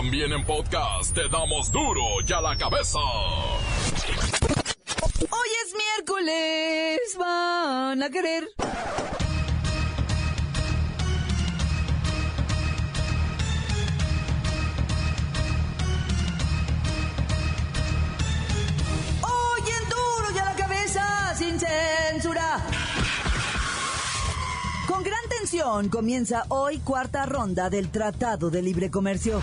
También en podcast te damos duro y a la cabeza. Hoy es miércoles, van a querer. Comienza hoy cuarta ronda del Tratado de Libre Comercio.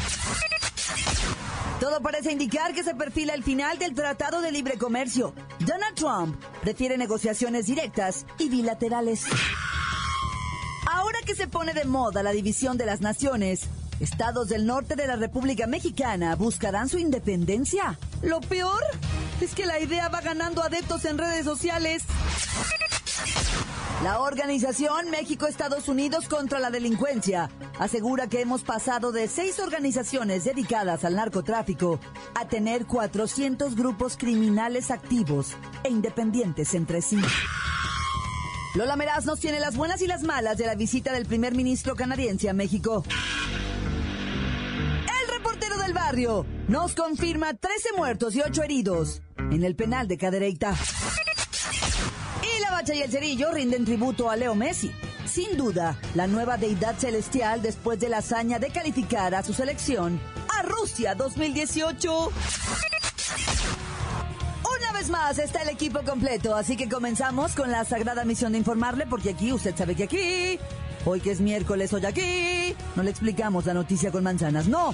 Todo parece indicar que se perfila el final del Tratado de Libre Comercio. Donald Trump prefiere negociaciones directas y bilaterales. Ahora que se pone de moda la división de las naciones, estados del norte de la República Mexicana buscarán su independencia. Lo peor es que la idea va ganando adeptos en redes sociales. La organización México-Estados Unidos contra la delincuencia asegura que hemos pasado de seis organizaciones dedicadas al narcotráfico a tener 400 grupos criminales activos e independientes entre sí. Lola Meraz nos tiene las buenas y las malas de la visita del primer ministro canadiense a México. El reportero del barrio nos confirma 13 muertos y 8 heridos en el penal de Cadereyta. Y la bacha y el cerillo rinden tributo a Leo Messi. Sin duda, la nueva deidad celestial después de la hazaña de calificar a su selección a Rusia 2018. Una vez más está el equipo completo, así que comenzamos con la sagrada misión de informarle, porque aquí usted sabe que aquí, hoy que es miércoles, hoy aquí, no le explicamos la noticia con manzanas, no.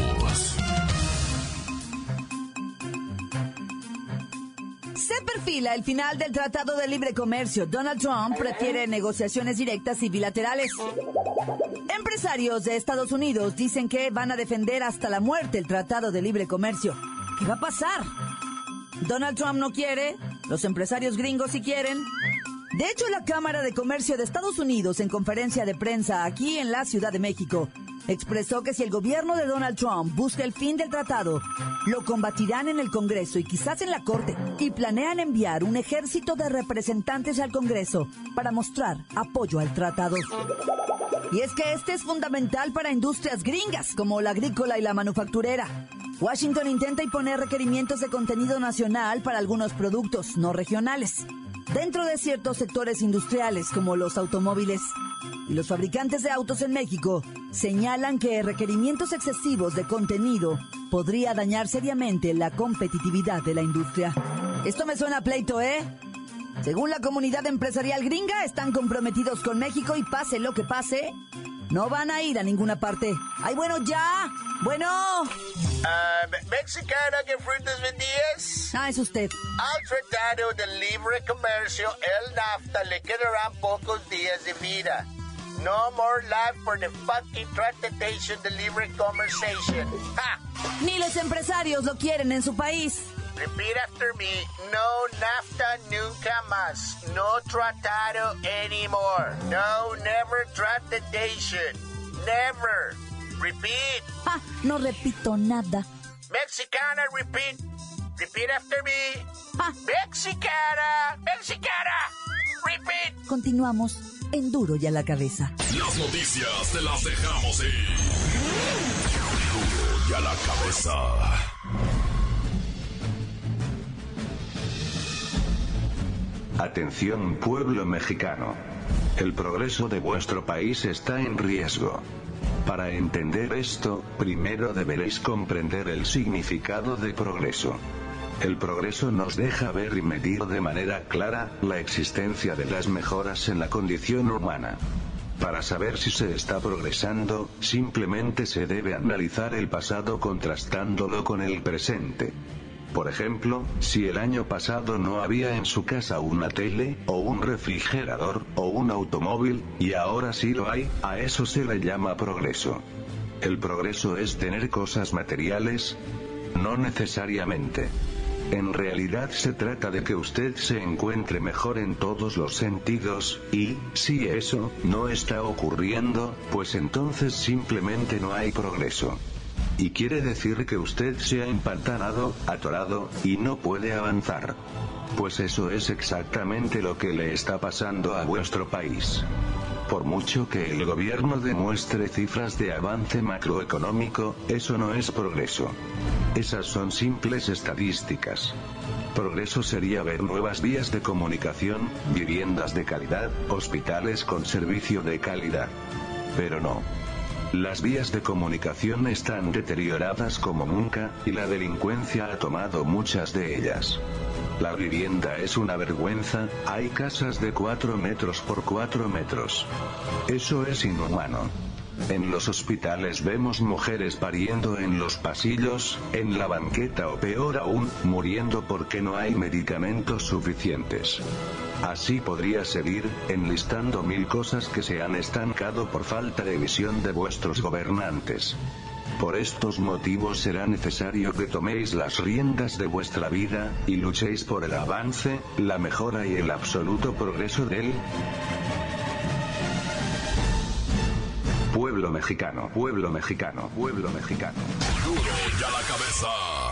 Perfila el final del Tratado de Libre Comercio. Donald Trump prefiere negociaciones directas y bilaterales. Empresarios de Estados Unidos dicen que van a defender hasta la muerte el Tratado de Libre Comercio. ¿Qué va a pasar? Donald Trump no quiere, los empresarios gringos sí quieren. De hecho, la Cámara de Comercio de Estados Unidos, en conferencia de prensa aquí en la Ciudad de México, expresó que si el gobierno de Donald Trump busca el fin del tratado, lo combatirán en el Congreso y quizás en la Corte, y planean enviar un ejército de representantes al Congreso para mostrar apoyo al tratado. Y es que este es fundamental para industrias gringas como la agrícola y la manufacturera. Washington intenta imponer requerimientos de contenido nacional para algunos productos no regionales, dentro de ciertos sectores industriales como los automóviles. Y los fabricantes de autos en México señalan que requerimientos excesivos de contenido podría dañar seriamente la competitividad de la industria. Esto me suena a pleito, ¿eh? Según la comunidad empresarial gringa, están comprometidos con México y pase lo que pase, no van a ir a ninguna parte. ¡Ay, bueno, ya! Bueno. Me- mexicana, ¿qué frutas vendías? Ah, es usted. Al Tratado de Libre Comercio, el NAFTA, le quedarán pocos días de vida. No more life for the fucking Tratadation de Libre Conversation. Ha! Ni los empresarios lo quieren en su país. Repeat after me. No NAFTA nunca más. No tratado anymore. No, never Tratadation. Never. Repeat. Ah, no repito nada. Mexicana, repeat. Repeat after me. Ah, Mexicana. Mexicana. Repeat. continuamos en duro y a la cabeza. Las noticias te las dejamos ir. Duro y a la cabeza. Atención pueblo mexicano. El progreso de vuestro país está en riesgo. Para entender esto, primero deberéis comprender el significado de progreso. El progreso nos deja ver y medir de manera clara la existencia de las mejoras en la condición humana. Para saber si se está progresando, simplemente se debe analizar el pasado contrastándolo con el presente. Por ejemplo, si el año pasado no había en su casa una tele, o un refrigerador, o un automóvil, y ahora sí lo hay, a eso se le llama progreso. ¿El progreso es tener cosas materiales? No necesariamente. En realidad se trata de que usted se encuentre mejor en todos los sentidos, y, si eso no está ocurriendo, pues entonces simplemente no hay progreso. Y quiere decir que usted se ha empantanado, atorado, y no puede avanzar. Pues eso es exactamente lo que le está pasando a vuestro país. Por mucho que el gobierno demuestre cifras de avance macroeconómico, eso no es progreso. Esas son simples estadísticas. Progreso sería ver nuevas vías de comunicación, viviendas de calidad, hospitales con servicio de calidad. Pero no. Las vías de comunicación están deterioradas como nunca, y la delincuencia ha tomado muchas de ellas. La vivienda es una vergüenza, hay casas de 4 metros por 4 metros. Eso es inhumano. En los hospitales vemos mujeres pariendo en los pasillos, en la banqueta o peor aún, muriendo porque no hay medicamentos suficientes. Así podría seguir, enlistando mil cosas que se han estancado por falta de visión de vuestros gobernantes. Por estos motivos será necesario que toméis las riendas de vuestra vida, y luchéis por el avance, la mejora y el absoluto progreso del pueblo mexicano, pueblo mexicano, pueblo mexicano. Duro la cabeza.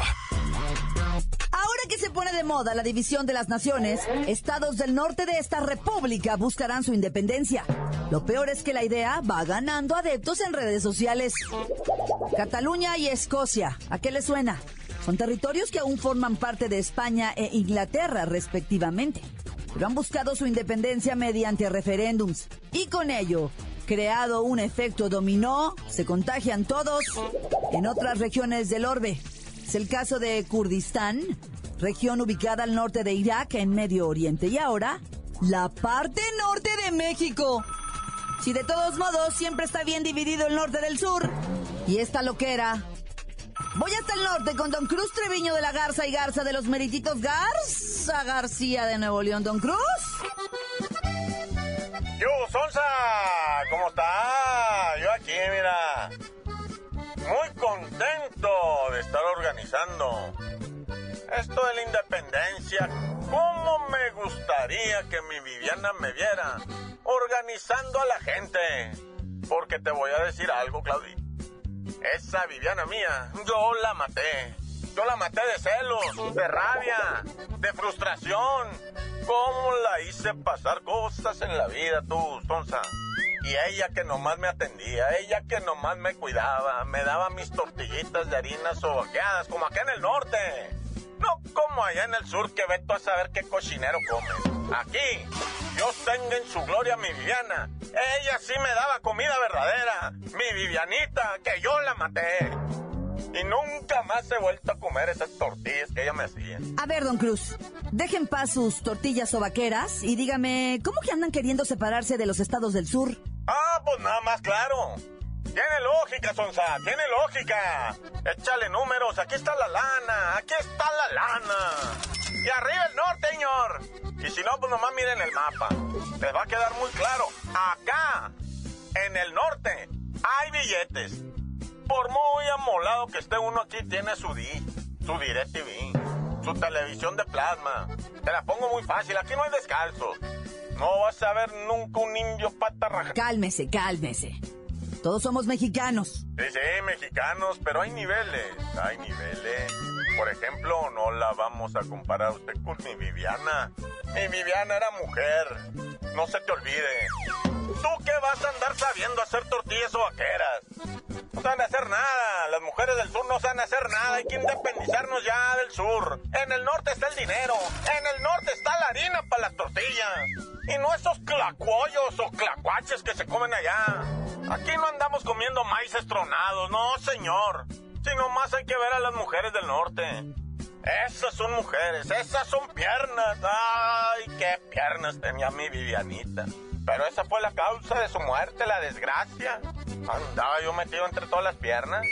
Ahora que se pone de moda la división de las naciones, estados del norte de esta república buscarán su independencia. Lo peor es que la idea va ganando adeptos en redes sociales. Cataluña y Escocia, ¿a qué le suena? Son territorios que aún forman parte de España e Inglaterra respectivamente, pero han buscado su independencia mediante referéndums y con ello creado un efecto dominó, se contagian todos en otras regiones del orbe. Es el caso de Kurdistán, región ubicada al norte de Irak en Medio Oriente y ahora la parte norte de México. Si de todos modos siempre está bien dividido el norte del sur y esta loquera. Voy hasta el norte con Don Cruz Treviño de la Garza y Garza de los Merititos Garza García de Nuevo León. Don Cruz. Yo, independencia. ¿Cómo me gustaría que mi Viviana me viera organizando a la gente? Porque te voy a decir algo, Claudita. Esa Viviana mía, yo la maté. Yo la maté de celos, de rabia, de frustración. ¿Cómo la hice pasar cosas en la vida tú, Sonsa? Y ella que nomás me atendía, ella que nomás me cuidaba, me daba mis tortillitas de harina sobaqueadas, como acá en el norte. No como allá en el sur que veto a saber qué cochinero come. Aquí, Dios tenga en su gloria a mi Viviana. Ella sí me daba comida verdadera. Mi Vivianita, que yo la maté. Y nunca más he vuelto a comer esas tortillas que ella me hacía. A ver, don Cruz, dejen paz sus tortillas o vaqueras y dígame, ¿cómo que andan queriendo separarse de los estados del sur? Ah, pues nada más claro. Tiene lógica, Sonsa, tiene lógica. Échale números, aquí está la lana, aquí está la lana. Y arriba el norte, señor. Y si no, pues nomás miren el mapa. Les va a quedar muy claro. Acá, en el norte, hay billetes. Por muy amolado que esté uno aquí, tiene su D, su DirecTV, su televisión de plasma. Te la pongo muy fácil, aquí no hay descalzos. No vas a ver nunca un indio pata Cálmese, cálmese. Todos somos mexicanos. Sí, sí, mexicanos, pero hay niveles, hay niveles. Por ejemplo, no la vamos a comparar usted con mi Viviana. Mi Viviana era mujer, no se te olvide. ¿Tú qué vas a andar sabiendo hacer tortillas o vaqueras? No saben hacer nada, las mujeres del sur no saben hacer nada, hay que independizarnos ya del sur. En el norte está el dinero, en el norte está la harina para las tortillas. Y no esos clacuollos o clacuaches que se comen allá. Aquí no andamos comiendo maíz estronados, no señor. Sino más hay que ver a las mujeres del norte. Esas son mujeres, esas son piernas. Ay, qué piernas tenía mi Vivianita. Pero esa fue la causa de su muerte, la desgracia. Andaba yo metido entre todas las piernas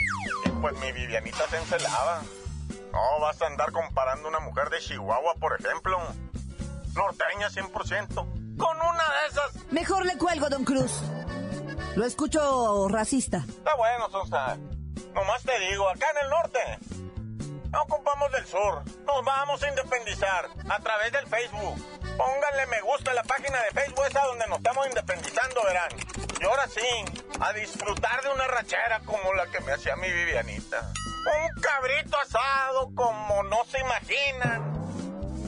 y pues mi Vivianita se encelaba. No vas a andar comparando una mujer de Chihuahua, por ejemplo. Norteña 100%. Con una de esas. Mejor le cuelgo, don Cruz. Lo escucho racista. Está bueno, Sonsa. Nomás te digo, acá en el norte No ocupamos del sur. Nos vamos a independizar a través del Facebook. Pónganle me gusta a la página de Facebook esa donde nos estamos independizando, verán. Y ahora sí, a disfrutar de una rachera como la que me hacía mi Vivianita. Un cabrito asado como no se imaginan.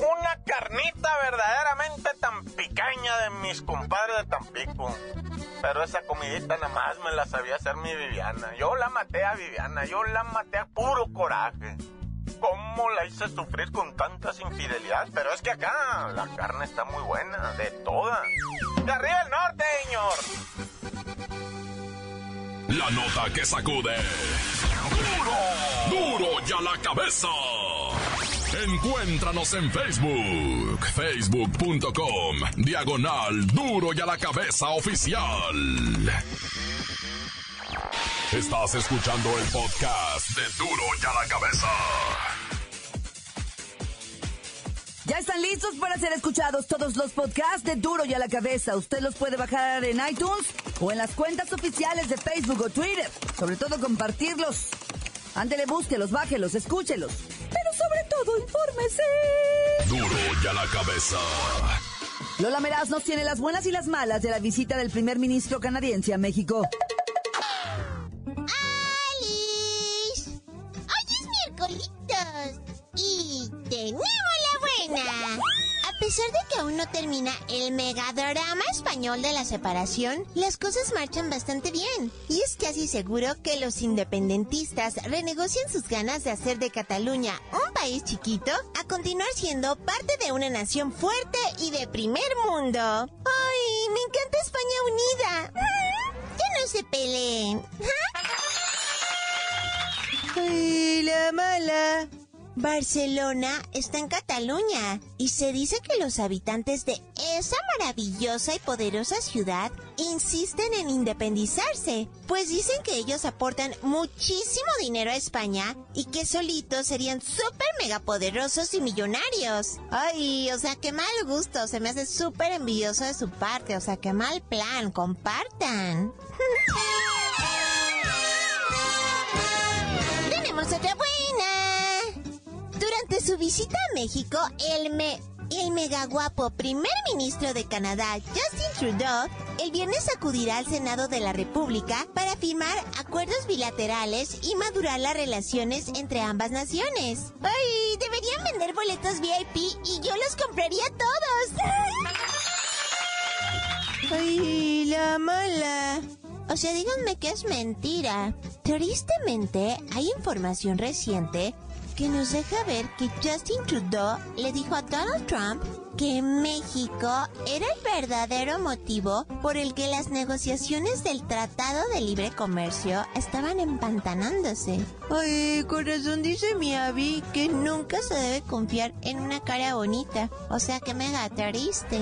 Una carnita verdaderamente tan picaña de mis compadres de Tampico. Pero esa comidita nada más me la sabía hacer mi Viviana. Yo la maté a Viviana, yo la maté a puro coraje. ¿Cómo la hice sufrir con tantas infidelidades? Pero es que acá la carne está muy buena, de toda. ¡De arriba el norte, señor! La nota que sacude. ¡Duro! ¡Duro ya la cabeza! Encuéntranos en Facebook, facebook.com, diagonal Duro y a la cabeza oficial. Estás escuchando el podcast de Duro y a la cabeza. Ya están listos para ser escuchados todos los podcasts de Duro y a la cabeza. Usted los puede bajar en iTunes o en las cuentas oficiales de Facebook o Twitter. Sobre todo compartirlos. Ándele, búsquelos, bájelos, escúchelos. Todo, infórmese. Duro y a la cabeza. Lola Meraz nos tiene las buenas y las malas de la visita del primer ministro canadiense a México. ¡Alice! ¡Hoy es miércolitos! Y tenemos pesar de que aún no termina el megadrama español de la separación, las cosas marchan bastante bien. Y es casi seguro que los independentistas renegocian sus ganas de hacer de Cataluña un país chiquito a continuar siendo parte de una nación fuerte y de primer mundo. ¡Ay, me encanta España unida! Mm, ¡Que no se peleen! ¡Ay, la mala! Barcelona está en Cataluña y se dice que los habitantes de esa maravillosa y poderosa ciudad insisten en independizarse, pues dicen que ellos aportan muchísimo dinero a España y que solitos serían súper mega poderosos y millonarios. Ay, o sea, qué mal gusto, se me hace súper envidioso de su parte, o sea, qué mal plan, compartan. Tenemos otra su visita a México, el me el mega guapo primer ministro de Canadá, Justin Trudeau, el viernes acudirá al Senado de la República para firmar acuerdos bilaterales y madurar las relaciones entre ambas naciones. ¡Ay! Deberían vender boletos VIP y yo los compraría todos. ¡Ay, la mala! O sea, díganme que es mentira. Tristemente, hay información reciente que nos deja ver que Justin Trudeau le dijo a Donald Trump que México era el verdadero motivo por el que las negociaciones del Tratado de Libre Comercio estaban empantanándose. Ay, corazón dice mi Abby que nunca se debe confiar en una cara bonita. O sea que mega triste.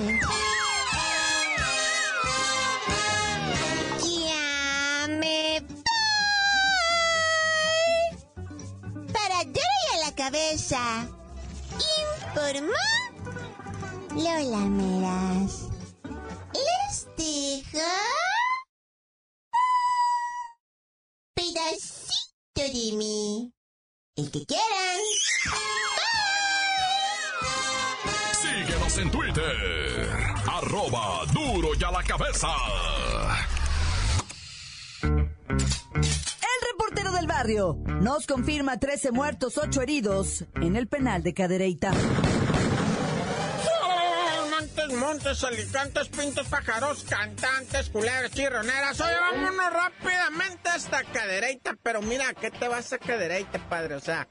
A la cabeza. Informó Lola Meras. Les dejo pedacito de mí. El que quieran. Síguenos en Twitter. Arroba Duro y a la cabeza. Nos confirma 13 muertos, 8 heridos en el penal de Cadereyta. Montes, montes, alicantes, pintos, pájaros, cantantes, culebras, chirroneras. Oye, vámonos rápidamente hasta Cadereyta. Pero mira, ¿qué te vas a Cadereyta, padre? O sea,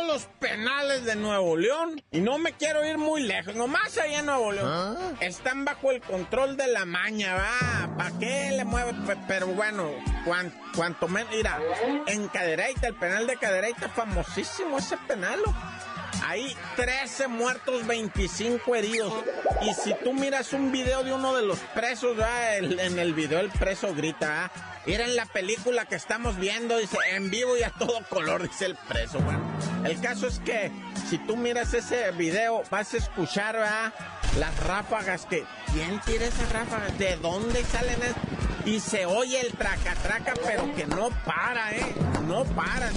todos los penales de Nuevo León, y no me quiero ir muy lejos, nomás ahí en Nuevo León, están bajo el control de la maña, va. ¿Para qué le mueve? Pe- Pero bueno, cuan- cuanto menos. Mira, en Cadereyta, el penal de Cadereyta, famosísimo ese penal. ¿o? Hay 13 muertos, 25 heridos. Y si tú miras un video de uno de los presos. El- en el video el preso grita, ¿ah? Era en la película que estamos viendo, dice, en vivo y a todo color, dice el preso. Bueno, el caso es que si tú miras ese video, vas a escuchar, ¿verdad? Las ráfagas que... ¿Quién tira esas ráfagas? ¿De dónde salen esas? Y se oye el traca traca, pero que no para, ¿eh? No para.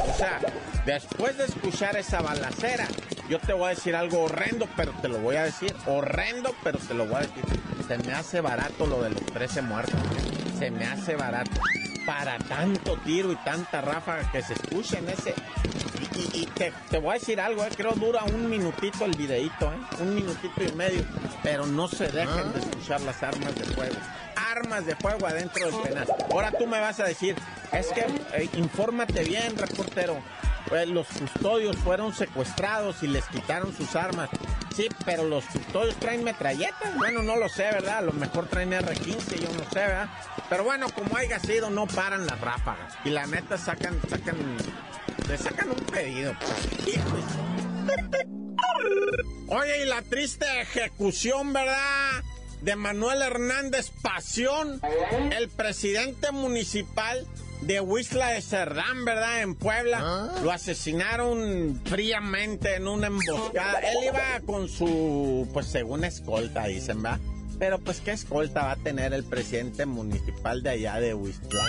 O sea, después de escuchar esa balacera, yo te voy a decir algo horrendo, pero te lo voy a decir. Horrendo, pero te lo voy a decir. Se me hace barato lo de los 13 muertos. Se me hace barato. Para tanto tiro y tanta ráfaga que se escucha en ese y, te, voy a decir algo, eh, creo dura un minutito el videito, eh, un minutito y medio, pero no se dejen de escuchar las armas de fuego. Armas de fuego adentro del penal. Ahora tú me vas a decir, es que eh, infórmate bien, reportero. Pues los custodios fueron secuestrados y les quitaron sus armas. Sí, pero los custodios traen metralletas. Bueno, no lo sé, ¿verdad? A lo mejor traen R15, yo no sé, ¿verdad? Pero bueno, como haya sido, no paran las ráfagas. Y la neta sacan, sacan le sacan un pedido. Oye, y la triste ejecución, ¿verdad? De Manuel Hernández Pasión, el presidente municipal de Huizla de Cerdán, ¿verdad? En Puebla. Ah. Lo asesinaron fríamente en una emboscada. Él iba con su, pues según escolta, dicen, ¿verdad? Pero pues, ¿qué escolta va a tener el presidente municipal de allá de Huizlán?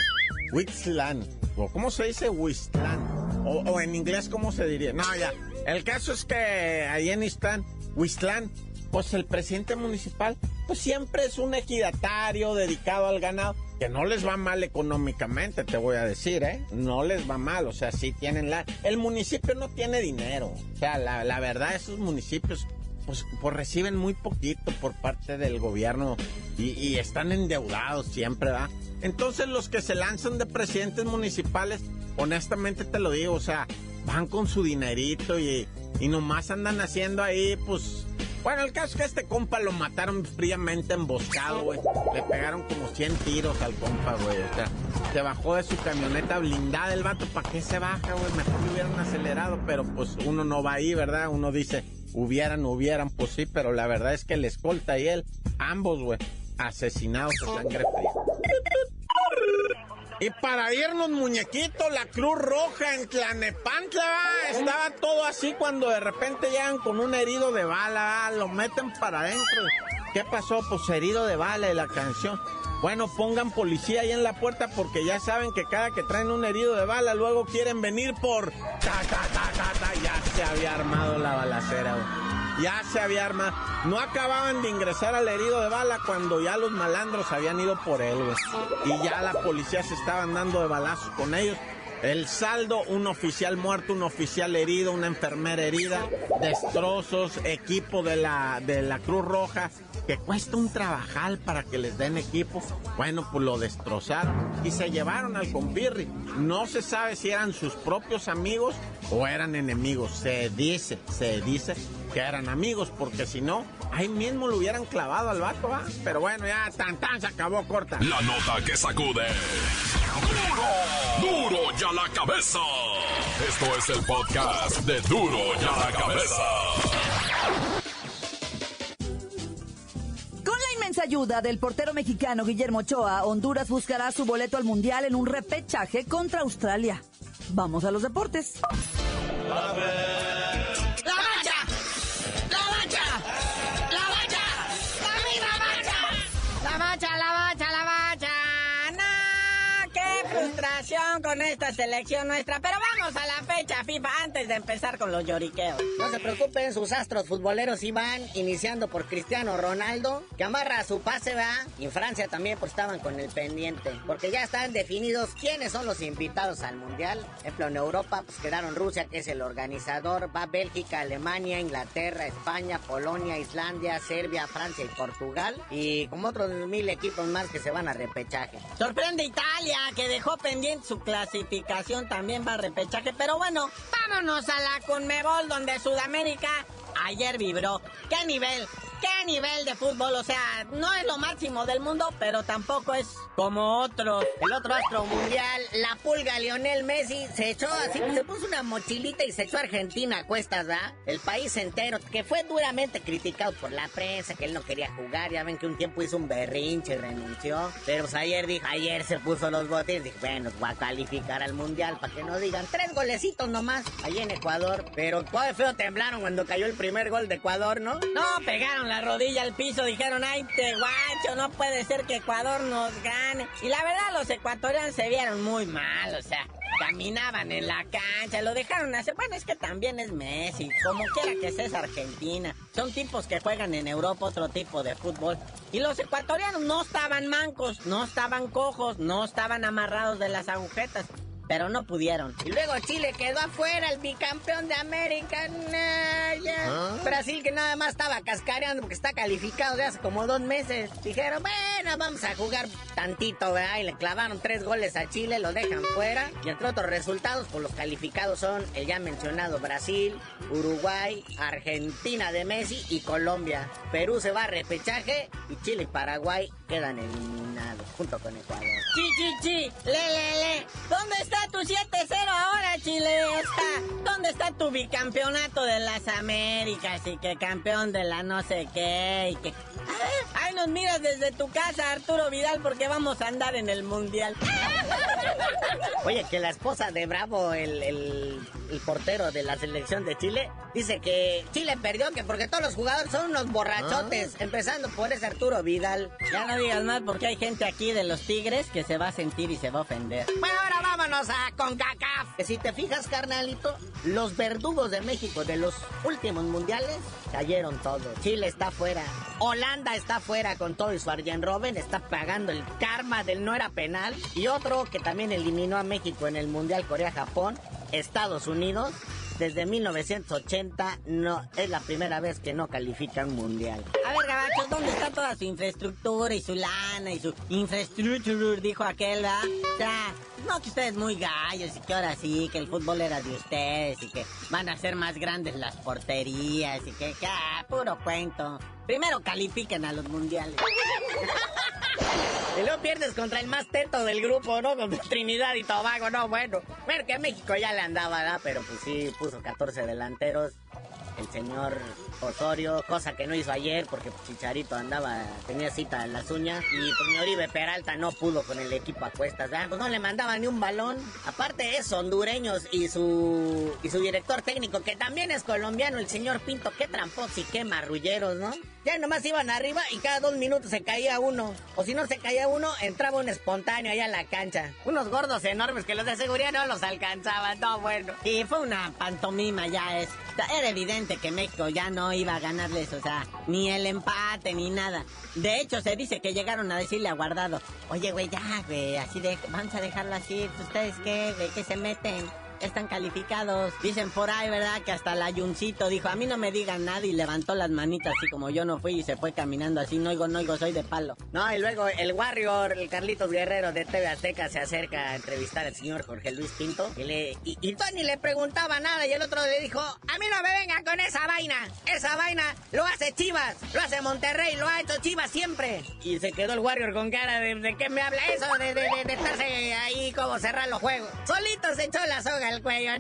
Huizlán. ¿Cómo se dice Huizlán? O, en inglés, ¿cómo se diría? No, ya. El caso es que ahí en Istlán, Huistlán, pues el presidente municipal, pues siempre es un ejidatario dedicado al ganado, que no les va mal económicamente, te voy a decir, ¿eh? No les va mal, o sea, sí tienen la... El municipio no tiene dinero, o sea, la, la verdad, esos municipios pues, pues, reciben muy poquito por parte del gobierno y, y, están endeudados siempre, ¿verdad? Entonces los que se lanzan de presidentes municipales, honestamente te lo digo, o sea, van con su dinerito y, y nomás andan haciendo ahí, pues... Bueno, el caso es que este compa lo mataron fríamente emboscado, güey. Le pegaron como 100 tiros al compa, güey. O sea, se bajó de su camioneta blindada el vato. ¿Para qué se baja, güey? Mejor le hubieran acelerado, pero pues uno no va ahí, ¿verdad? Uno dice, hubieran, hubieran, pues sí, pero la verdad es que el escolta y él, ambos, güey, asesinados a sangre fría. Y para irnos, muñequito, la Cruz Roja en Tlanepantla, estaba todo así cuando de repente llegan con un herido de bala, lo meten para adentro. ¿Qué pasó? Pues herido de bala de la canción. Bueno, pongan policía ahí en la puerta porque ya saben que cada que traen un herido de bala luego quieren venir por... Ta, ta, ta, ya se había armado la balacera, ya se había armado. No acababan de ingresar al herido de bala cuando ya los malandros habían ido por él, güey. Y ya la policía se estaban dando de balazos con ellos. El saldo, un oficial muerto, un oficial herido, una enfermera herida, destrozos, equipo de la, de la Cruz Roja, que cuesta un trabajal para que les den equipo. Bueno, pues lo destrozaron y se llevaron al compirri. No se sabe si eran sus propios amigos o eran enemigos. Se dice, se dice que eran amigos, porque si no, ahí mismo lo hubieran clavado al vato, ¿va? Pero bueno, ya tan tan se acabó corta. La nota que sacude. ¡Duro! ¡Duro ya la cabeza! Esto es el podcast de Duro ya la cabeza. Con la inmensa ayuda del portero mexicano Guillermo Ochoa, Honduras buscará su boleto al Mundial en un repechaje contra Australia. Vamos a los deportes. Con esta selección nuestra, pero vamos a la fecha FIFA antes de empezar con los lloriqueos. No se preocupen, sus astros futboleros iban iniciando por Cristiano Ronaldo, que amarra su pase, va. Y en Francia también pues estaban con el pendiente, porque ya están definidos quiénes son los invitados al Mundial. Por ejemplo, en Europa pues quedaron Rusia, que es el organizador, va Bélgica, Alemania, Inglaterra, España, Polonia, Islandia, Serbia, Francia y Portugal. Y como otros mil equipos más que se van a repechaje. Sorprende Italia, que dejó pendiente su clasificación también va a repechaje. Pero bueno, vámonos a la Conmebol, donde Sudamérica ayer vibró. ¿Qué nivel? ¿Qué nivel de fútbol? O sea, no es lo máximo del mundo, pero tampoco es como otros. El otro astro mundial, la pulga Lionel Messi, se echó así, se puso una mochilita y se echó a Argentina a cuestas, ¿verdad? El país entero, que fue duramente criticado por la prensa, que él no quería jugar. Ya ven que un tiempo hizo un berrinche y renunció. Pero pues ayer dijo, ayer se puso los botes, dijo, bueno, va a calificar al mundial para que no digan tres golecitos nomás ahí en Ecuador. Pero todo feo temblaron cuando cayó el primer gol de Ecuador, ¿no? No, pegaron la rodilla al piso, dijeron, ay, te guacho, no puede ser que Ecuador nos gane. Y la verdad, los ecuatorianos se vieron muy mal, o sea, caminaban en la cancha, lo dejaron hacer. Bueno, es que también es Messi, como quiera que sea es Argentina. Son tipos que juegan en Europa otro tipo de fútbol. Y los ecuatorianos no estaban mancos, no estaban cojos, no estaban amarrados de las agujetas pero no pudieron. Y luego Chile quedó afuera, el bicampeón de América. ¿Ah? Brasil que nada más estaba cascareando porque está calificado de hace como dos meses. Dijeron, bueno, vamos a jugar tantito, ¿verdad? Y le clavaron tres goles a Chile, lo dejan fuera. Y entre otros resultados, pues los calificados son el ya mencionado Brasil, Uruguay, Argentina de Messi y Colombia. Perú se va a repechaje y Chile y Paraguay quedan eliminados junto con Ecuador. Chi, chi, chi, le, le, le. ¿Dónde está tu 7-0 ahora, Chile? ¿Dónde está tu bicampeonato de las Américas y que campeón de la no sé qué? Y que... Ay, nos miras desde tu casa, Arturo Vidal, porque vamos a andar en el Mundial. Oye, que la esposa de Bravo, el, el, portero de la selección de Chile, dice que Chile perdió, que porque todos los jugadores son unos borrachotes, ah. empezando por ese Arturo Vidal. Ya no digas más porque hay gente aquí de los Tigres que se va a sentir y se va a ofender. Bueno, ahora vámonos a CONCACAF. Que si te fijas, carnalito, los verdugos de México de los últimos mundiales cayeron todos. Chile está fuera. Holanda está fuera con todo y su Arjen Robben. Está pagando el karma del no era penal. Y otro que también eliminó a México en el Mundial Corea-Japón. Estados Unidos desde 1980 no es la primera vez que no califica un mundial. A ver, gabachos, ¿dónde está toda su infraestructura y su lana y su infraestructura? Dijo aquel, ¿verdad? O sea, no que ustedes muy gallos y que ahora sí, que el fútbol era de ustedes y que van a ser más grandes las porterías y que, que ah, puro cuento. Primero califiquen a los mundiales. Pierdes contra el más teto del grupo, ¿no? Contra Trinidad y Tobago, no, bueno. Bueno, que México ya le andaba, ¿verdad? Pero pues sí, puso 14 delanteros el señor Osorio, cosa que no hizo ayer porque Chicharito andaba, tenía cita en las uñas y pues Oribe Peralta no pudo con el equipo a cuestas, ¿verdad? Pues no le mandaba ni un balón. Aparte es hondureños y su y su director técnico que también es colombiano, el señor Pinto, qué trampos y qué marrulleros, ¿no? Ya nomás iban arriba y cada dos minutos se caía uno. O si no se caía uno, entraba un espontáneo allá en la cancha. Unos gordos enormes que los de seguridad no los alcanzaban, no bueno. Y fue una pantomima ya es. Era evidente que México ya no iba a ganarles, o sea, ni el empate ni nada. De hecho, se dice que llegaron a decirle a Guardado, oye, güey, ya, güey, así de, vamos a dejarlo así, ¿ustedes qué, güey, qué se meten? Están calificados. Dicen por ahí, ¿verdad? Que hasta el ayuncito dijo, a mí no me digan nada y levantó las manitas así como yo no fui y se fue caminando así, no oigo, no oigo, soy de palo. No, y luego el Warrior, el Carlitos Guerrero de TV Azteca se acerca a entrevistar al señor Jorge Luis Pinto y, le, y, Tony le preguntaba nada y el otro le dijo, a mí no me vengan con esa vaina, esa vaina lo hace Chivas, lo hace Monterrey, lo ha hecho Chivas siempre. Y se quedó el Warrior con cara de, ¿de qué me habla eso? De, de, de, de estarse ahí como cerrar los juegos. Solito se echó la soga el cuello,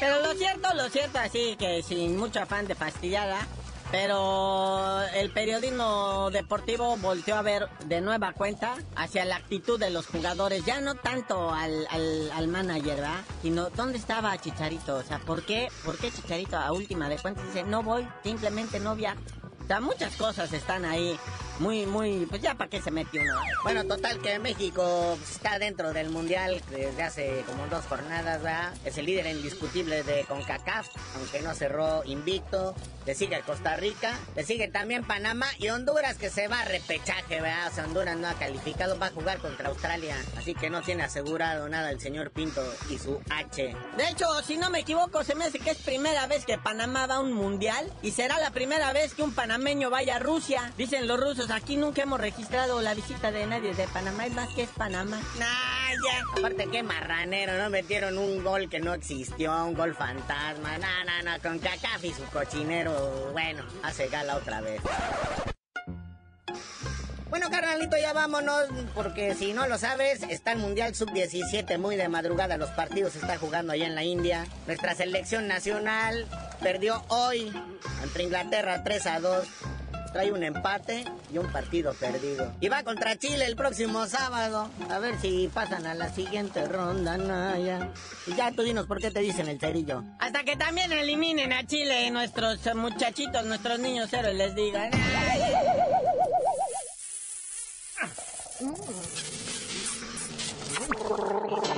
Pero lo cierto, lo cierto, así que sin mucho afán de fastidiada, pero el periodismo deportivo volteó a ver de nueva cuenta hacia la actitud de los jugadores, ya no tanto al, al, al manager, ¿verdad? Sino, ¿dónde estaba Chicharito? O sea, ¿por qué, ¿por qué Chicharito a última de cuentas dice, no voy, simplemente no viajo? O sea, muchas cosas están ahí muy, muy, pues ya para qué se mete uno. Bueno, total que México está dentro del Mundial desde hace como dos jornadas, ¿verdad? Es el líder indiscutible de CONCACAF, aunque no cerró invicto. Le sigue Costa Rica, le sigue también Panamá y Honduras que se va a repechaje, ¿verdad? O sea, Honduras no ha calificado, va a jugar contra Australia, así que no tiene asegurado nada el señor Pinto y su H. De hecho, si no me equivoco, se me hace que es primera vez que Panamá va a un Mundial y será la primera vez que un panameño vaya a Rusia. Dicen los rusos aquí nunca hemos registrado la visita de nadie de Panamá, es más que es Panamá. Nah. Aparte, qué marranero, ¿no? Metieron un gol que no existió, un gol fantasma. No, no, no, con Cacaf y su cochinero, bueno, hace gala otra vez. Bueno, carnalito, ya vámonos, porque si no lo sabes, está el Mundial Sub-17 muy de madrugada, los partidos se están jugando allá en la India. Nuestra selección nacional perdió hoy entre Inglaterra 3 a 2. Trae un empate y un partido perdido. Y va contra Chile el próximo sábado. A ver si pasan a la siguiente ronda, Naya. Y ya tú dinos por qué te dicen el cerillo. Hasta que también eliminen a Chile nuestros muchachitos, nuestros niños héroes les digan.